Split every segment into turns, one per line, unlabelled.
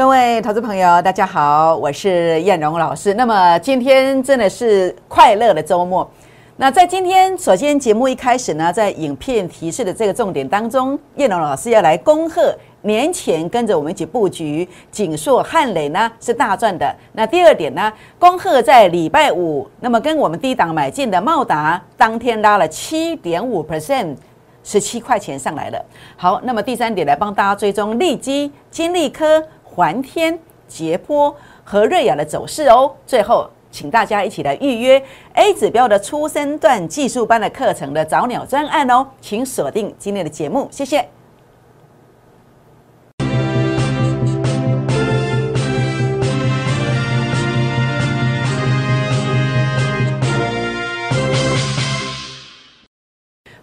各位投资朋友，大家好，我是燕荣老师。那么今天真的是快乐的周末。那在今天，首先节目一开始呢，在影片提示的这个重点当中，燕荣老师要来恭贺年前跟着我们一起布局锦硕、汉磊呢是大赚的。那第二点呢，恭贺在礼拜五，那么跟我们低档买进的茂达，当天拉了七点五 percent。十七块钱上来了。好，那么第三点来帮大家追踪利基、金利科。环天、捷波和瑞亚的走势哦。最后，请大家一起来预约 A 指标的初升段技术班的课程的早鸟专案哦，请锁定今天的节目，谢谢。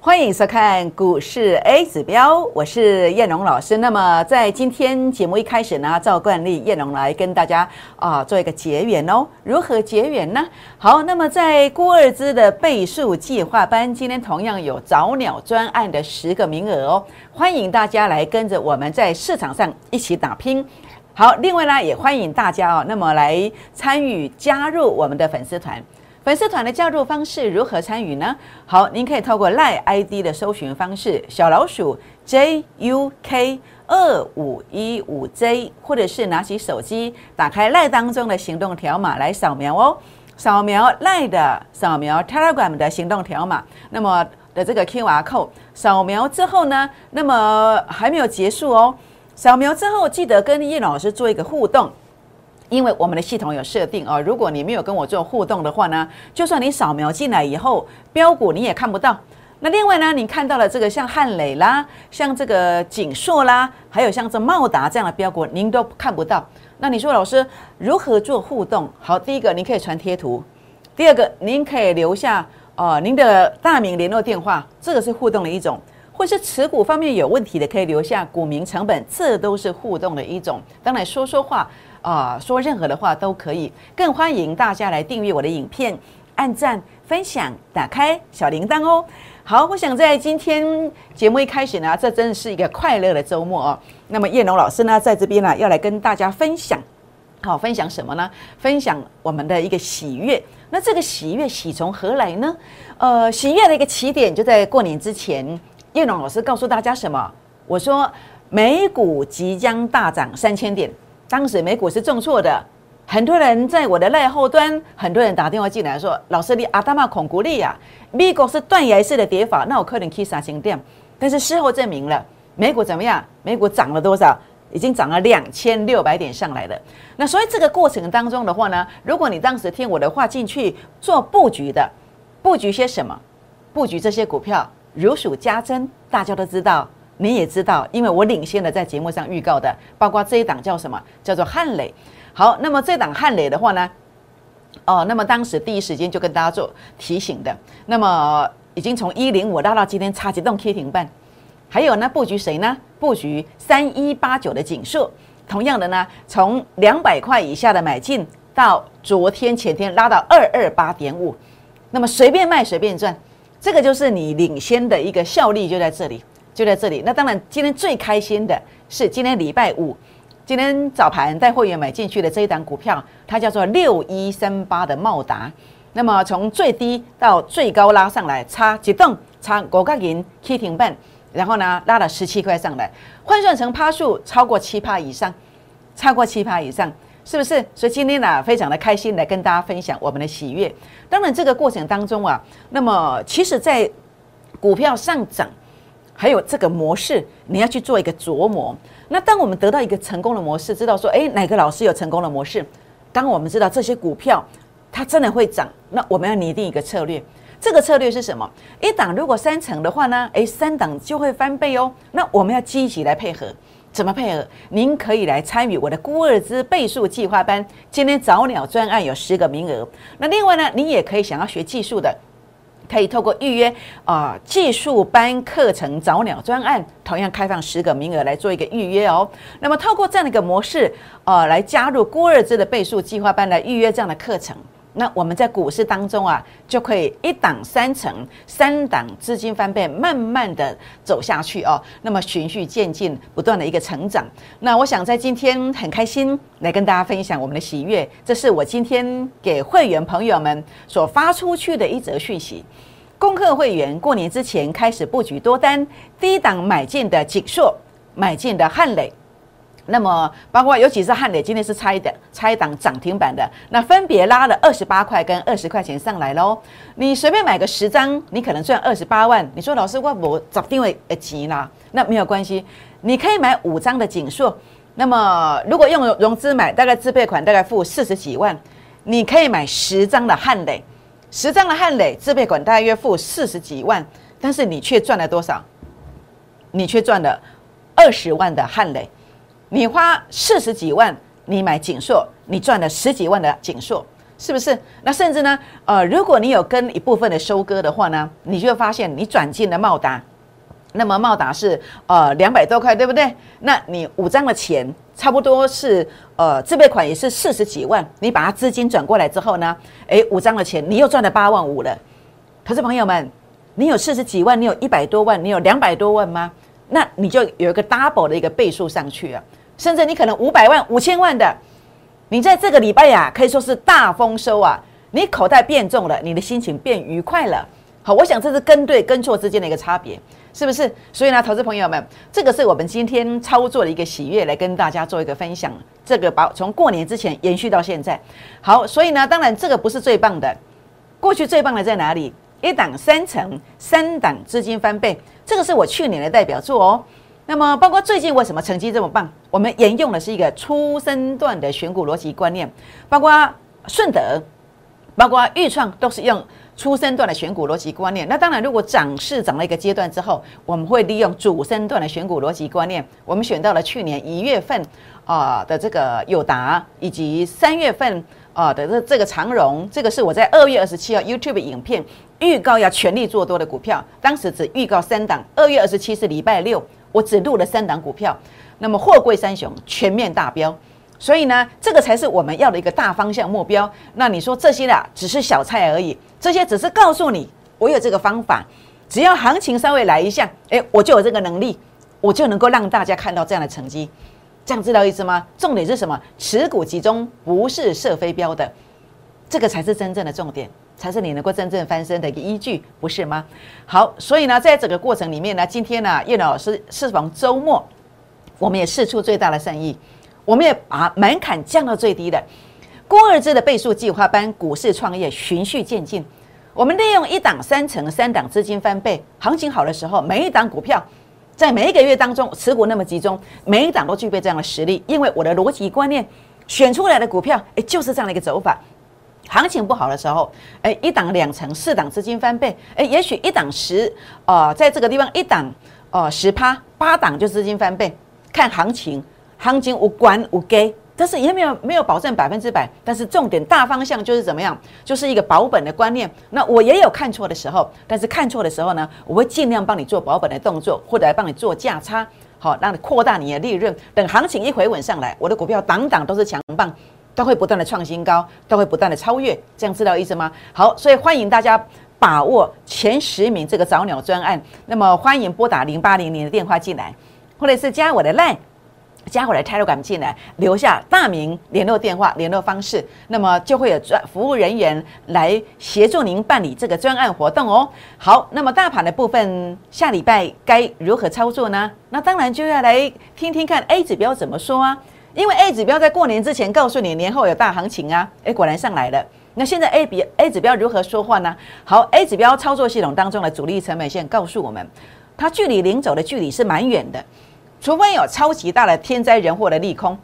欢迎收看股市 A 指标，我是燕荣老师。那么在今天节目一开始呢，照惯例，燕荣来跟大家啊做一个结缘哦。如何结缘呢？好，那么在郭二之的倍数计划班，今天同样有早鸟专案的十个名额哦，欢迎大家来跟着我们在市场上一起打拼。好，另外呢，也欢迎大家哦，那么来参与加入我们的粉丝团。粉丝团的加入方式如何参与呢？好，您可以透过赖 ID 的搜寻方式，小老鼠 JUK 二五一五 J，或者是拿起手机打开赖当中的行动条码来扫描哦。扫描赖的，扫描 Telegram 的行动条码，那么的这个 QR code 扫描之后呢，那么还没有结束哦。扫描之后记得跟叶老师做一个互动。因为我们的系统有设定哦，如果你没有跟我做互动的话呢，就算你扫描进来以后，标股你也看不到。那另外呢，你看到了这个像汉磊啦，像这个锦硕啦，还有像这茂达这样的标股，您都看不到。那你说老师如何做互动？好，第一个您可以传贴图，第二个您可以留下哦您的大名、联络电话，这个是互动的一种，或是持股方面有问题的，可以留下股民成本，这都是互动的一种。当然说说话。啊，说任何的话都可以，更欢迎大家来订阅我的影片，按赞、分享、打开小铃铛哦。好，我想在今天节目一开始呢，这真的是一个快乐的周末哦。那么叶龙老师呢，在这边呢，要来跟大家分享，好，分享什么呢？分享我们的一个喜悦。那这个喜悦喜从何来呢？呃，喜悦的一个起点就在过年之前，叶龙老师告诉大家什么？我说美股即将大涨三千点。当时美股是重挫的，很多人在我的赖后端，很多人打电话进来说：“老师，你阿达玛恐孤立呀，美国是断崖式的跌法，那我可能可以杀新店。”但是事后证明了，美股怎么样？美股涨了多少？已经涨了两千六百点上来了。那所以这个过程当中的话呢，如果你当时听我的话进去做布局的，布局些什么？布局这些股票如数家珍，大家都知道。你也知道，因为我领先的在节目上预告的，包括这一档叫什么？叫做汉磊。好，那么这档汉磊的话呢，哦，那么当时第一时间就跟大家做提醒的。那么已经从一零五拉到今天差几栋 K 停半。还有呢，布局谁呢？布局三一八九的锦硕。同样的呢，从两百块以下的买进，到昨天前天拉到二二八点五，那么随便卖随便赚，这个就是你领先的一个效力就在这里。就在这里。那当然，今天最开心的是今天礼拜五，今天早盘带会员买进去的这一档股票，它叫做六一三八的茂达。那么从最低到最高拉上来，差几栋，差五角银 K 停半，然后呢拉了十七块上来，换算成趴数超过七趴以上，超过七趴以上，是不是？所以今天呢，非常的开心来跟大家分享我们的喜悦。当然，这个过程当中啊，那么其实在股票上涨。还有这个模式，你要去做一个琢磨。那当我们得到一个成功的模式，知道说，哎，哪个老师有成功的模式？当我们知道这些股票它真的会涨，那我们要拟定一个策略。这个策略是什么？一档如果三成的话呢，诶，三档就会翻倍哦。那我们要积极来配合，怎么配合？您可以来参与我的孤二之倍数计划班。今天早鸟专案有十个名额。那另外呢，你也可以想要学技术的。可以透过预约啊技术班课程早鸟专案，同样开放十个名额来做一个预约哦。那么透过这样的一个模式，呃，来加入郭二之的倍数计划班来预约这样的课程。那我们在股市当中啊，就可以一档三成，三档资金翻倍，慢慢的走下去哦。那么循序渐进，不断的一个成长。那我想在今天很开心来跟大家分享我们的喜悦，这是我今天给会员朋友们所发出去的一则讯息。功课会员过年之前开始布局多单，低档买进的锦硕，买进的汉磊。那么，包括尤其是汉磊，今天是差一点，差一档涨停板的，那分别拉了二十八块跟二十块钱上来喽。你随便买个十张，你可能赚二十八万。你说老师，我我找定位呃急啦，那没有关系，你可以买五张的锦硕。那么，如果用融资买，大概自备款大概付四十几万，你可以买十张的汉磊，十张的汉磊自备款大约付四十几万，但是你却赚了多少？你却赚了二十万的汉磊。你花四十几万，你买锦硕，你赚了十几万的锦硕，是不是？那甚至呢，呃，如果你有跟一部分的收割的话呢，你就会发现你转进了茂达，那么茂达是呃两百多块，对不对？那你五张的钱差不多是呃自备款也是四十几万，你把它资金转过来之后呢，诶，五张的钱你又赚了八万五了。投资朋友们，你有四十几万，你有一百多万，你有两百多万吗？那你就有一个 double 的一个倍数上去啊。甚至你可能五百万、五千万的，你在这个礼拜呀，可以说是大丰收啊！你口袋变重了，你的心情变愉快了。好，我想这是跟对跟错之间的一个差别，是不是？所以呢，投资朋友们，这个是我们今天操作的一个喜悦，来跟大家做一个分享。这个把从过年之前延续到现在，好，所以呢，当然这个不是最棒的，过去最棒的在哪里？一档三成，三档资金翻倍，这个是我去年的代表作哦。那么，包括最近为什么成绩这么棒？我们沿用的是一个初升段的选股逻辑观念，包括顺德，包括豫创，都是用初升段的选股逻辑观念。那当然，如果涨势涨了一个阶段之后，我们会利用主升段的选股逻辑观念。我们选到了去年一月份啊的这个友达，以及三月份啊的这这个长荣，这个是我在二月二十七号 YouTube 影片预告要全力做多的股票，当时只预告三档，二月二十七是礼拜六。我只录了三档股票，那么货柜三雄全面大标，所以呢，这个才是我们要的一个大方向目标。那你说这些啦，只是小菜而已，这些只是告诉你我有这个方法，只要行情稍微来一下，诶，我就有这个能力，我就能够让大家看到这样的成绩。这样知道意思吗？重点是什么？持股集中，不是射飞镖的，这个才是真正的重点。才是你能够真正翻身的一个依据，不是吗？好，所以呢，在整个过程里面呢，今天呢，叶老师适逢周末，我们也试出最大的善意，我们也把门槛降到最低的。郭二支的倍数计划班，股市创业循序渐进，我们利用一档三成，三档资金翻倍，行情好的时候，每一档股票在每一个月当中持股那么集中，每一档都具备这样的实力，因为我的逻辑观念选出来的股票，哎，就是这样的一个走法。行情不好的时候，哎，一档两成，四档资金翻倍，哎，也许一档十，呃，在这个地方一档，呃，十趴，八档就资金翻倍，看行情，行情无关无给，但是也没有没有保证百分之百，但是重点大方向就是怎么样，就是一个保本的观念。那我也有看错的时候，但是看错的时候呢，我会尽量帮你做保本的动作，或者来帮你做价差，好，让你扩大你的利润。等行情一回稳上来，我的股票档档都是强棒。都会不断的创新高，都会不断的超越，这样知道意思吗？好，所以欢迎大家把握前十名这个早鸟专案。那么欢迎拨打零八零零的电话进来，或者是加我的 line，加我的 telegram 进来，留下大名、联络电话、联络方式，那么就会有专服务人员来协助您办理这个专案活动哦。好，那么大盘的部分，下礼拜该如何操作呢？那当然就要来听听看 A 指标怎么说啊。因为 A 指标在过年之前告诉你年后有大行情啊，哎，果然上来了。那现在 A 比 A 指标如何说话呢？好，A 指标操作系统当中的主力成本线告诉我们，它距离零走的距离是蛮远的，除非有超级大的天灾人祸的利空，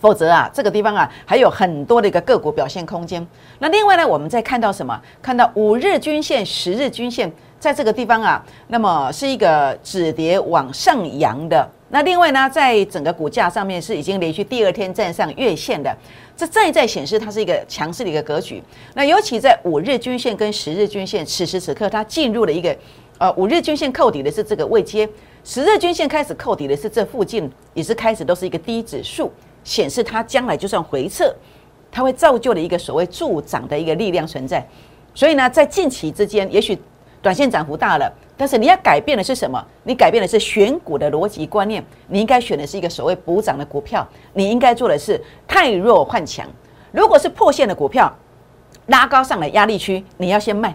否则啊，这个地方啊还有很多的一个个股表现空间。那另外呢，我们再看到什么？看到五日均线、十日均线在这个地方啊，那么是一个止跌往上扬的。那另外呢，在整个股价上面是已经连续第二天站上月线的，这再再显示它是一个强势的一个格局。那尤其在五日均线跟十日均线，此时此刻它进入了一个呃五日均线扣底的是这个位阶，十日均线开始扣底的是这附近，也是开始都是一个低指数，显示它将来就算回撤，它会造就了一个所谓助涨的一个力量存在。所以呢，在近期之间，也许短线涨幅大了，但是你要改变的是什么？你改变的是选股的逻辑观念。你应该选的是一个所谓补涨的股票。你应该做的是太弱换强。如果是破线的股票，拉高上来压力区，你要先卖，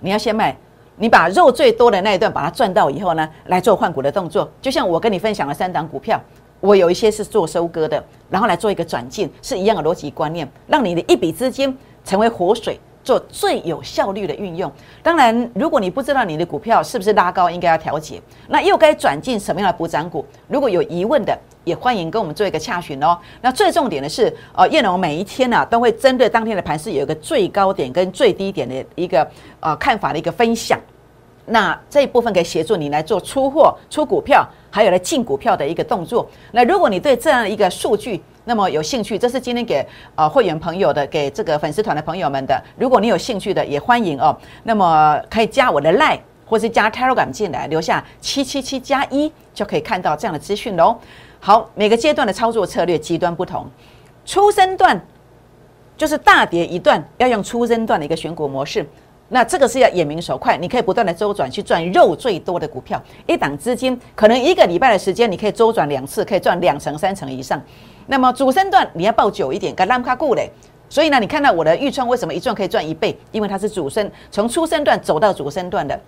你要先卖。你把肉最多的那一段把它赚到以后呢，来做换股的动作。就像我跟你分享了三档股票，我有一些是做收割的，然后来做一个转进，是一样的逻辑观念，让你的一笔资金成为活水。做最有效率的运用。当然，如果你不知道你的股票是不是拉高，应该要调节，那又该转进什么样的补涨股？如果有疑问的，也欢迎跟我们做一个洽询哦。那最重点的是，呃，叶龙每一天呢都会针对当天的盘势有一个最高点跟最低点的一个呃看法的一个分享。那这一部分可以协助你来做出货、出股票，还有来进股票的一个动作。那如果你对这样一个数据，那么有兴趣，这是今天给呃会员朋友的，给这个粉丝团的朋友们的。如果你有兴趣的，也欢迎哦。那么可以加我的 Line 或是加 Telegram 进来，留下七七七加一，就可以看到这样的资讯喽。好，每个阶段的操作策略极端不同，初升段就是大跌一段，要用初升段的一个选股模式。那这个是要眼明手快，你可以不断的周转去赚肉最多的股票，一档资金可能一个礼拜的时间，你可以周转两次，可以赚两成三成以上。那么主升段你要抱久一点，跟拉卡固嘞。所以呢，你看到我的预创为什么一赚可以赚一倍？因为它是主升，从初升段走到主升段的。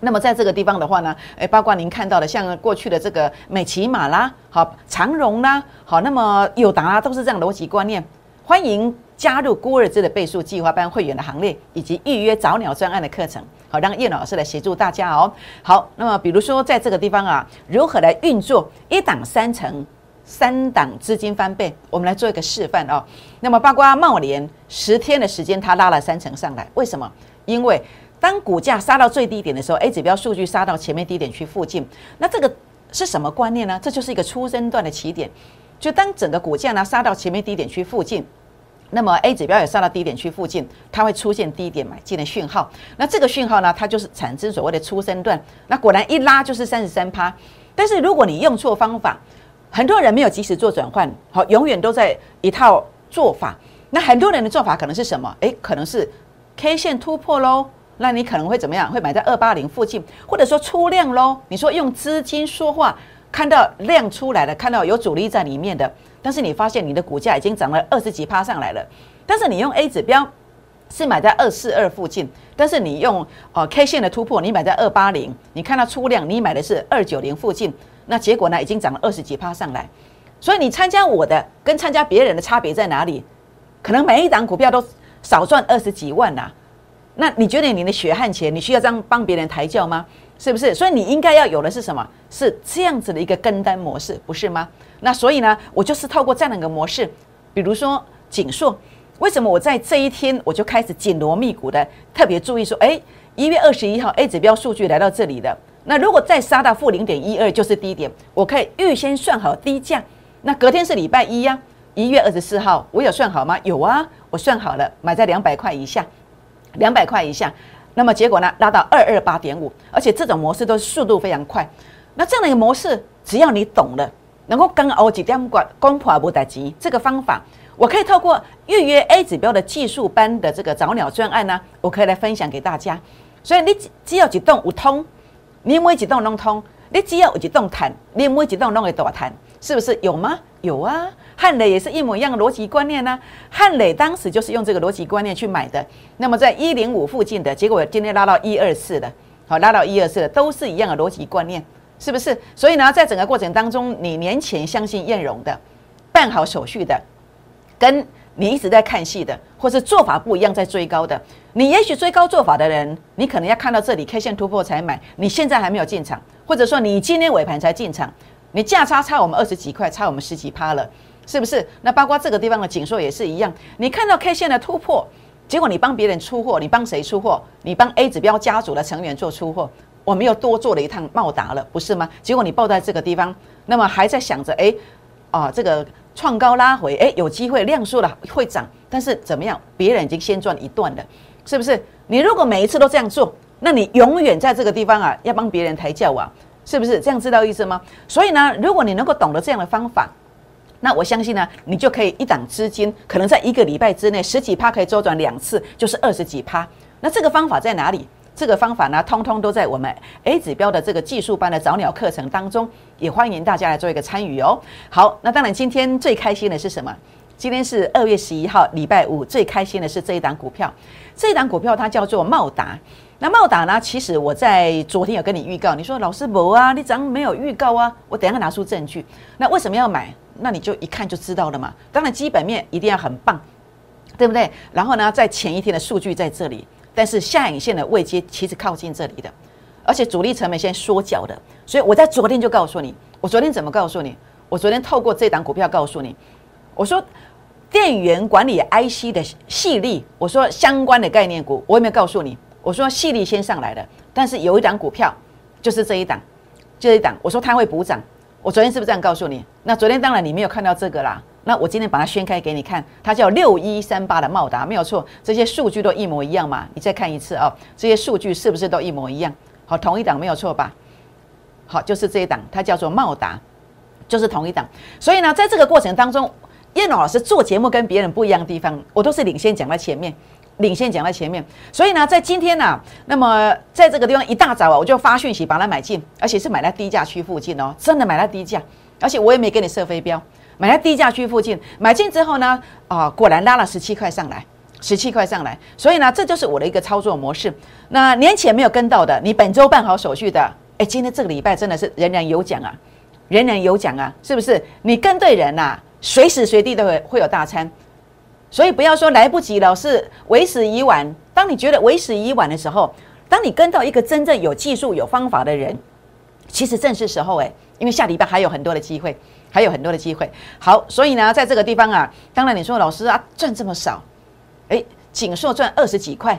那么在这个地方的话呢，诶，包括您看到的，像过去的这个美骑马啦，好长荣啦，好，那么友达，都是这样逻辑观念。欢迎加入孤儿之的倍数计划班会员的行列，以及预约早鸟专案的课程，好，让叶老师来协助大家哦。好，那么比如说在这个地方啊，如何来运作一档三成？三档资金翻倍，我们来做一个示范哦。那么，包括茂联十天的时间，它拉了三成上来，为什么？因为当股价杀到最低点的时候，A 指标数据杀到前面低点区附近，那这个是什么观念呢？这就是一个初生段的起点。就当整个股价呢杀到前面低点区附近，那么 A 指标也上到低点区附近，它会出现低点买进的讯号。那这个讯号呢，它就是产生所谓的出生段。那果然一拉就是三十三趴。但是如果你用错方法，很多人没有及时做转换，好，永远都在一套做法。那很多人的做法可能是什么？诶，可能是 K 线突破喽，那你可能会怎么样？会买在二八零附近，或者说出量喽。你说用资金说话，看到量出来了，看到有主力在里面的，但是你发现你的股价已经涨了二十几趴上来了，但是你用 A 指标是买在二四二附近，但是你用哦 K 线的突破，你买在二八零，你看到出量，你买的是二九零附近。那结果呢？已经涨了二十几趴上来，所以你参加我的跟参加别人的差别在哪里？可能每一档股票都少赚二十几万呐。那你觉得你的血汗钱，你需要这样帮别人抬轿吗？是不是？所以你应该要有的是什么？是这样子的一个跟单模式，不是吗？那所以呢，我就是透过这样的一个模式，比如说紧缩，为什么我在这一天我就开始紧锣密鼓的特别注意说，哎，一月二十一号 A 指标数据来到这里的。那如果再杀到负零点一二就是低点，我可以预先算好低价。那隔天是礼拜一呀，一月二十四号，我有算好吗？有啊，我算好了，买在两百块以下，两百块以下。那么结果呢，拉到二二八点五，而且这种模式都是速度非常快。那这样的一个模式，只要你懂了，能够跟欧几点管攻破不打急这个方法，我可以透过预约 A 指标的技术班的这个早鸟专案呢，我可以来分享给大家。所以你只要一动五通。你每一栋弄通，你只要有一栋谈，你每一栋弄会大谈，是不是有吗？有啊，汉磊也是一模一样的逻辑观念呢。汉磊当时就是用这个逻辑观念去买的。那么在一零五附近的结果，今天拉到一二四的，好，拉到一二四的都是一样的逻辑观念，是不是？所以呢，在整个过程当中，你年前相信艳荣的，办好手续的，跟。你一直在看戏的，或是做法不一样在追高的，你也许追高做法的人，你可能要看到这里 K 线突破才买，你现在还没有进场，或者说你今天尾盘才进场，你价差差我们二十几块，差我们十几趴了，是不是？那包括这个地方的紧缩也是一样，你看到 K 线的突破，结果你帮别人出货，你帮谁出货？你帮 A 指标家族的成员做出货，我们又多做了一趟茂达了，不是吗？结果你报在这个地方，那么还在想着，哎，啊这个。创高拉回，哎，有机会量缩了会涨，但是怎么样？别人已经先赚一段了，是不是？你如果每一次都这样做，那你永远在这个地方啊，要帮别人抬轿啊，是不是？这样知道意思吗？所以呢，如果你能够懂得这样的方法，那我相信呢，你就可以一档资金，可能在一个礼拜之内十几趴可以周转两次，就是二十几趴。那这个方法在哪里？这个方法呢，通通都在我们 A 指标的这个技术班的早鸟课程当中，也欢迎大家来做一个参与哦。好，那当然今天最开心的是什么？今天是二月十一号，礼拜五，最开心的是这一档股票。这一档股票它叫做茂达。那茂达呢？其实我在昨天有跟你预告，你说老师不啊，你怎么没有预告啊？我等下拿出证据。那为什么要买？那你就一看就知道了嘛。当然基本面一定要很棒，对不对？然后呢，在前一天的数据在这里。但是下影线的位阶其实靠近这里的，而且主力成本先缩脚的，所以我在昨天就告诉你，我昨天怎么告诉你？我昨天透过这档股票告诉你，我说电源管理 IC 的系列，我说相关的概念股，我有没有告诉你？我说细粒先上来的，但是有一档股票就是这一档，这一档，我说它会补涨，我昨天是不是这样告诉你？那昨天当然你没有看到这个啦。那我今天把它掀开给你看，它叫六一三八的茂达，没有错，这些数据都一模一样嘛？你再看一次哦，这些数据是不是都一模一样？好，同一档没有错吧？好，就是这一档，它叫做茂达，就是同一档。所以呢，在这个过程当中，叶老师做节目跟别人不一样的地方，我都是领先讲在前面，领先讲在前面。所以呢，在今天呢，那么在这个地方一大早啊，我就发讯息把它买进，而且是买在低价区附近哦，真的买在低价，而且我也没给你设飞镖。买在低价区附近，买进之后呢，啊，果然拉了十七块上来，十七块上来，所以呢，这就是我的一个操作模式。那年前没有跟到的，你本周办好手续的，哎，今天这个礼拜真的是人人有奖啊，人人有奖啊，是不是？你跟对人呐，随时随地都会会有大餐，所以不要说来不及了，是为时已晚。当你觉得为时已晚的时候，当你跟到一个真正有技术、有方法的人，其实正是时候哎，因为下礼拜还有很多的机会。还有很多的机会，好，所以呢，在这个地方啊，当然你说老师啊赚这么少，哎，锦硕赚二十几块，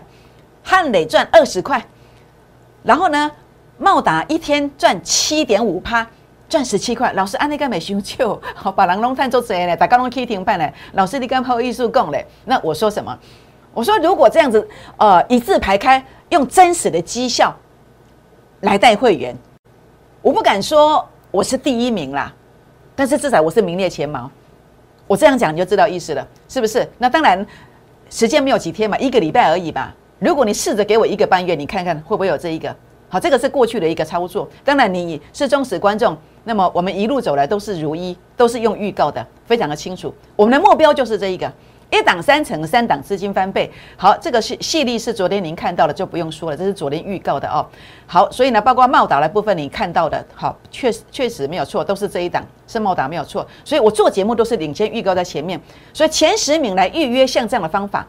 汉磊赚二十块，然后呢，茂达一天赚七点五趴，赚十七块，老师安利干没修旧，好把人龙探做贼呢，大家拢可以停办呢，老师你跟好艺术讲嘞，那我说什么？我说如果这样子，呃，一字排开，用真实的绩效来带会员，我不敢说我是第一名啦。但是至少我是名列前茅，我这样讲你就知道意思了，是不是？那当然，时间没有几天嘛，一个礼拜而已吧。如果你试着给我一个半月，你看看会不会有这一个？好，这个是过去的一个操作。当然你是忠实观众，那么我们一路走来都是如一，都是用预告的，非常的清楚。我们的目标就是这一个。一档三成，三档资金翻倍。好，这个是细粒是昨天您看到的，就不用说了，这是昨天预告的哦。好，所以呢，包括茂达的部分，你看到的，好，确实确实没有错，都是这一档是茂达没有错。所以我做节目都是领先预告在前面，所以前十名来预约，像这样的方法，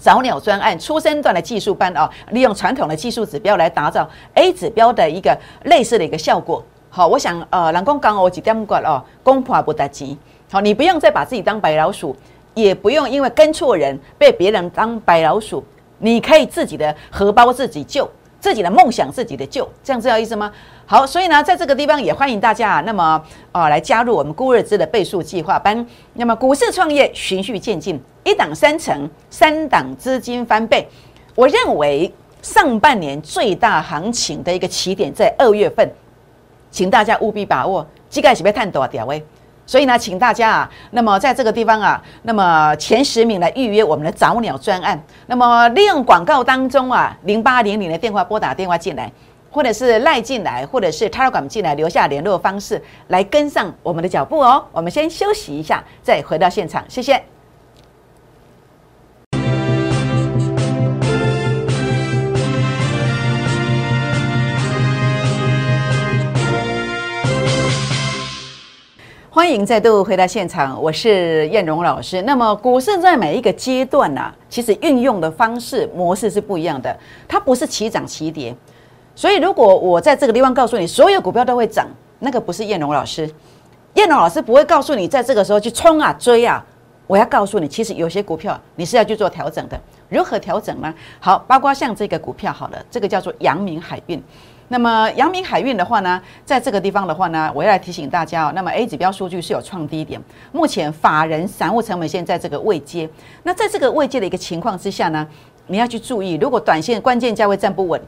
早鸟专案、初生段的技术班哦，利用传统的技术指标来打造 A 指标的一个类似的一个效果。好，我想呃，人工讲我几点过哦，公婆不得急。好，你不用再把自己当白老鼠。也不用因为跟错人被别人当白老鼠，你可以自己的荷包自己救，自己的梦想自己的救，这样知道意思吗？好，所以呢，在这个地方也欢迎大家，那么啊来加入我们孤日资的倍数计划班。那么股市创业循序渐进，一档三成，三档资金翻倍。我认为上半年最大行情的一个起点在二月份，请大家务必把握。这个是要探多少点位？所以呢，请大家啊，那么在这个地方啊，那么前十名来预约我们的早鸟专案。那么利用广告当中啊，零八零零的电话拨打电话进来，或者是赖进来，或者是 Telegram 进来，留下联络方式来跟上我们的脚步哦。我们先休息一下，再回到现场，谢谢。欢迎再度回到现场，我是燕荣老师。那么股市在每一个阶段呢，其实运用的方式模式是不一样的，它不是齐涨齐跌。所以如果我在这个地方告诉你所有股票都会涨，那个不是燕荣老师。燕荣老师不会告诉你在这个时候去冲啊追啊。我要告诉你，其实有些股票你是要去做调整的。如何调整呢？好，包括像这个股票好了，这个叫做阳明海运。那么阳明海运的话呢，在这个地方的话呢，我要来提醒大家哦。那么 A 指标数据是有创低点，目前法人散户成本线在这个位阶。那在这个位阶的一个情况之下呢，你要去注意，如果短线关键价位站不稳，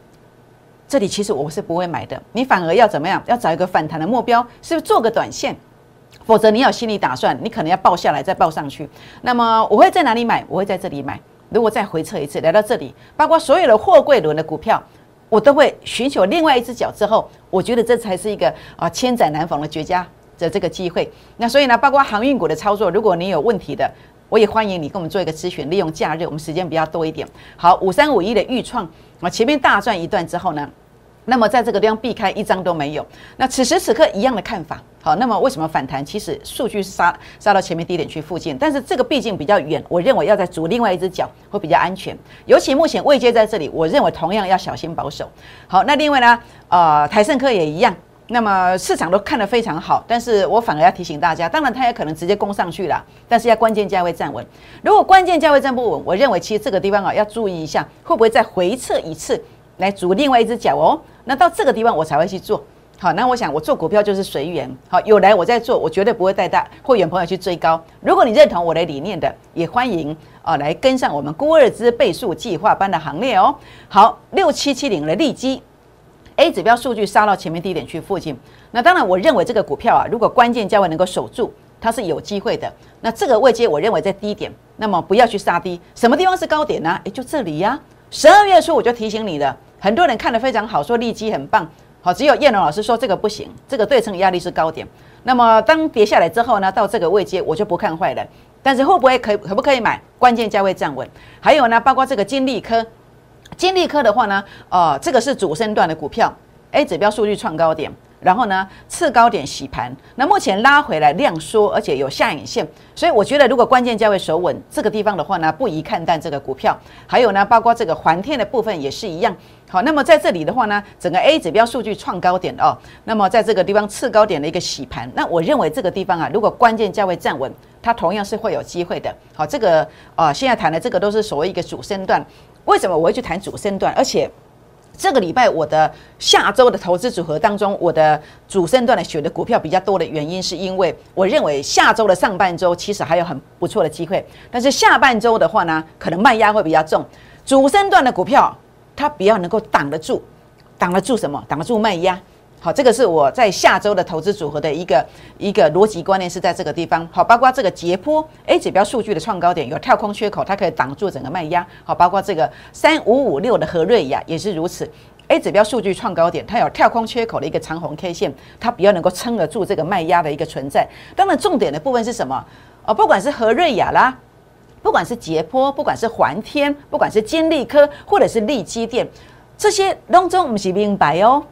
这里其实我是不会买的。你反而要怎么样？要找一个反弹的目标，是不是做个短线？否则你有心理打算，你可能要报下来再报上去。那么我会在哪里买？我会在这里买。如果再回撤一次，来到这里，包括所有的货柜轮的股票，我都会寻求另外一只脚之后，我觉得这才是一个啊千载难逢的绝佳的这个机会。那所以呢，包括航运股的操作，如果你有问题的，我也欢迎你跟我们做一个咨询。利用假日，我们时间比较多一点。好，五三五一的预创啊，前面大赚一段之后呢？那么在这个地方避开一张都没有，那此时此刻一样的看法。好，那么为什么反弹？其实数据是杀杀到前面低点区附近，但是这个毕竟比较远，我认为要在足另外一只脚会比较安全。尤其目前位阶在这里，我认为同样要小心保守。好，那另外呢，呃，台盛科也一样。那么市场都看得非常好，但是我反而要提醒大家，当然它也可能直接攻上去了，但是要关键价位站稳。如果关键价位站不稳，我认为其实这个地方啊要注意一下，会不会再回撤一次来足另外一只脚哦。那到这个地方我才会去做好。那我想我做股票就是随缘，好有来我在做，我绝对不会带大会员朋友去追高。如果你认同我的理念的，也欢迎啊来跟上我们郭二之倍数计划班的行列哦。好，六七七零的利基 A 指标数据杀到前面低点去附近。那当然，我认为这个股票啊，如果关键价位能够守住，它是有机会的。那这个位阶我认为在低点，那么不要去杀低。什么地方是高点呢？诶，就这里呀。十二月初我就提醒你了。很多人看得非常好，说利基很棒，好，只有燕龙老师说这个不行，这个对称压力是高点。那么当跌下来之后呢，到这个位阶我就不看坏了，但是会不会可可不可以买？关键价位站稳。还有呢，包括这个金利科，金利科的话呢，呃，这个是主升段的股票，A 指标数据创高点。然后呢，次高点洗盘，那目前拉回来量缩，而且有下影线，所以我觉得如果关键价位守稳这个地方的话呢，不宜看淡这个股票。还有呢，包括这个环天的部分也是一样。好，那么在这里的话呢，整个 A 指标数据创高点哦，那么在这个地方次高点的一个洗盘，那我认为这个地方啊，如果关键价位站稳，它同样是会有机会的。好，这个啊，现在谈的这个都是所谓一个主升段。为什么我会去谈主升段？而且。这个礼拜我的下周的投资组合当中，我的主升段的选的股票比较多的原因，是因为我认为下周的上半周其实还有很不错的机会，但是下半周的话呢，可能卖压会比较重。主升段的股票，它比较能够挡得住，挡得住什么？挡得住卖压。好，这个是我在下周的投资组合的一个一个逻辑观念是在这个地方。好，包括这个捷波 A 指标数据的创高点有跳空缺口，它可以挡住整个卖压。好，包括这个三五五六的和瑞亚也是如此，A 指标数据创高点，它有跳空缺口的一个长红 K 线，它比较能够撑得住这个卖压的一个存在。当然，重点的部分是什么？哦，不管是和瑞亚啦，不管是捷波，不管是环天，不管是金利科，或者是利基电，这些当中我们是明白哦。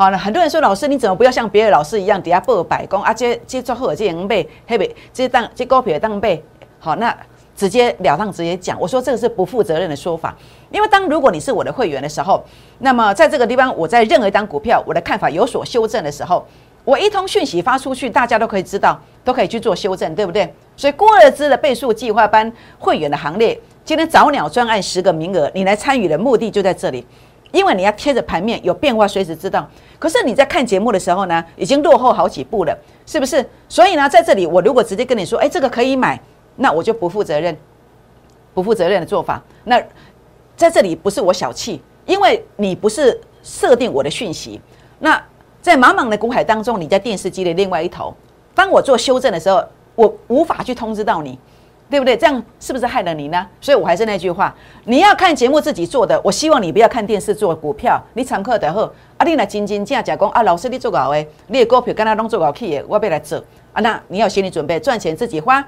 好了，很多人说老师，你怎么不要像别的老师一样底下报百工啊？这这做好这人背，黑背这当这高票当背。好，那直接了当直接讲，我说这个是不负责任的说法。因为当如果你是我的会员的时候，那么在这个地方，我在任何一张股票，我的看法有所修正的时候，我一通讯息发出去，大家都可以知道，都可以去做修正，对不对？所以郭二芝的倍数计划班会员的行列，今天早鸟专案十个名额，你来参与的目的就在这里。因为你要贴着盘面有变化，随时知道。可是你在看节目的时候呢，已经落后好几步了，是不是？所以呢，在这里我如果直接跟你说，哎，这个可以买，那我就不负责任，不负责任的做法。那在这里不是我小气，因为你不是设定我的讯息。那在茫茫的股海当中，你在电视机的另外一头，当我做修正的时候，我无法去通知到你。对不对？这样是不是害了你呢？所以我还是那句话，你要看节目自己做的。我希望你不要看电视做股票。你常客的后，啊，你来真真正正讲啊，老师你做好诶，你的股票跟他拢做好去的，我要来做啊。那你要心理准备，赚钱自己花。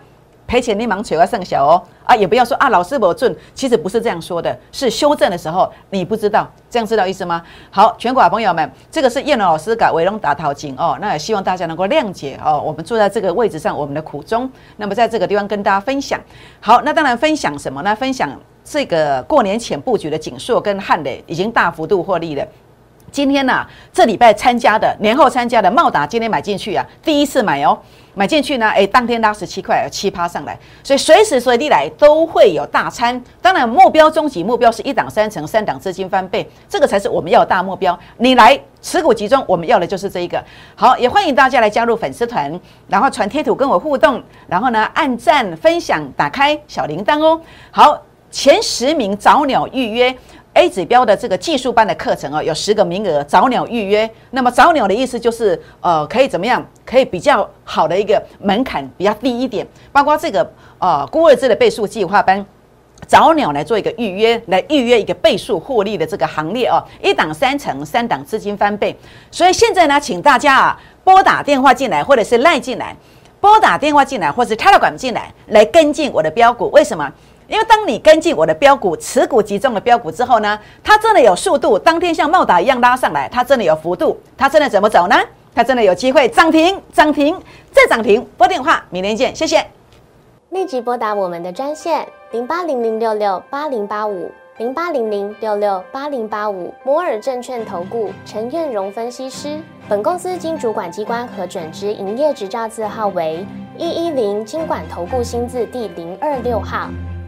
赔钱你忙求要剩小哦啊，也不要说啊，老师我准，其实不是这样说的，是修正的时候你不知道，这样知道意思吗？好，全国朋友们，这个是叶龙老师改为龙打淘金哦，那也希望大家能够谅解哦，我们坐在这个位置上，我们的苦衷，那么在这个地方跟大家分享。好，那当然分享什么呢？分享这个过年前布局的锦硕跟汉磊已经大幅度获利了。今天呢，这礼拜参加的年后参加的茂达，今天买进去啊，第一次买哦，买进去呢，哎，当天拉十七块，七趴上来，所以随时随地来都会有大餐。当然，目标终极目标是一档三成，三档资金翻倍，这个才是我们要的大目标。你来持股集中，我们要的就是这一个。好，也欢迎大家来加入粉丝团，然后传贴图跟我互动，然后呢，按赞分享，打开小铃铛哦。好，前十名早鸟预约。A 指标的这个技术班的课程哦，有十个名额，早鸟预约。那么早鸟的意思就是呃，可以怎么样？可以比较好的一个门槛比较低一点，包括这个呃孤儿制的倍数计划班。早鸟来做一个预约，来预约一个倍数获利的这个行列哦，一档三成，三档资金翻倍。所以现在呢，请大家啊拨打电话进来，或者是赖进来，拨打电话进来，或是 Telegram 进来，来跟进我的标股。为什么？因为当你跟进我的标股，持股集中的标股之后呢，它真的有速度，当天像茂达一样拉上来，它真的有幅度，它真的怎么走呢？它真的有机会涨停，涨停再涨停。拨电话，明天见，谢谢。
立即拨打我们的专线。零八零零六六八零八五，零八零零六六八零八五，摩尔证券投顾陈彦荣分析师。本公司经主管机关核准之营业执照字号为一一零金管投顾新字第零二六号。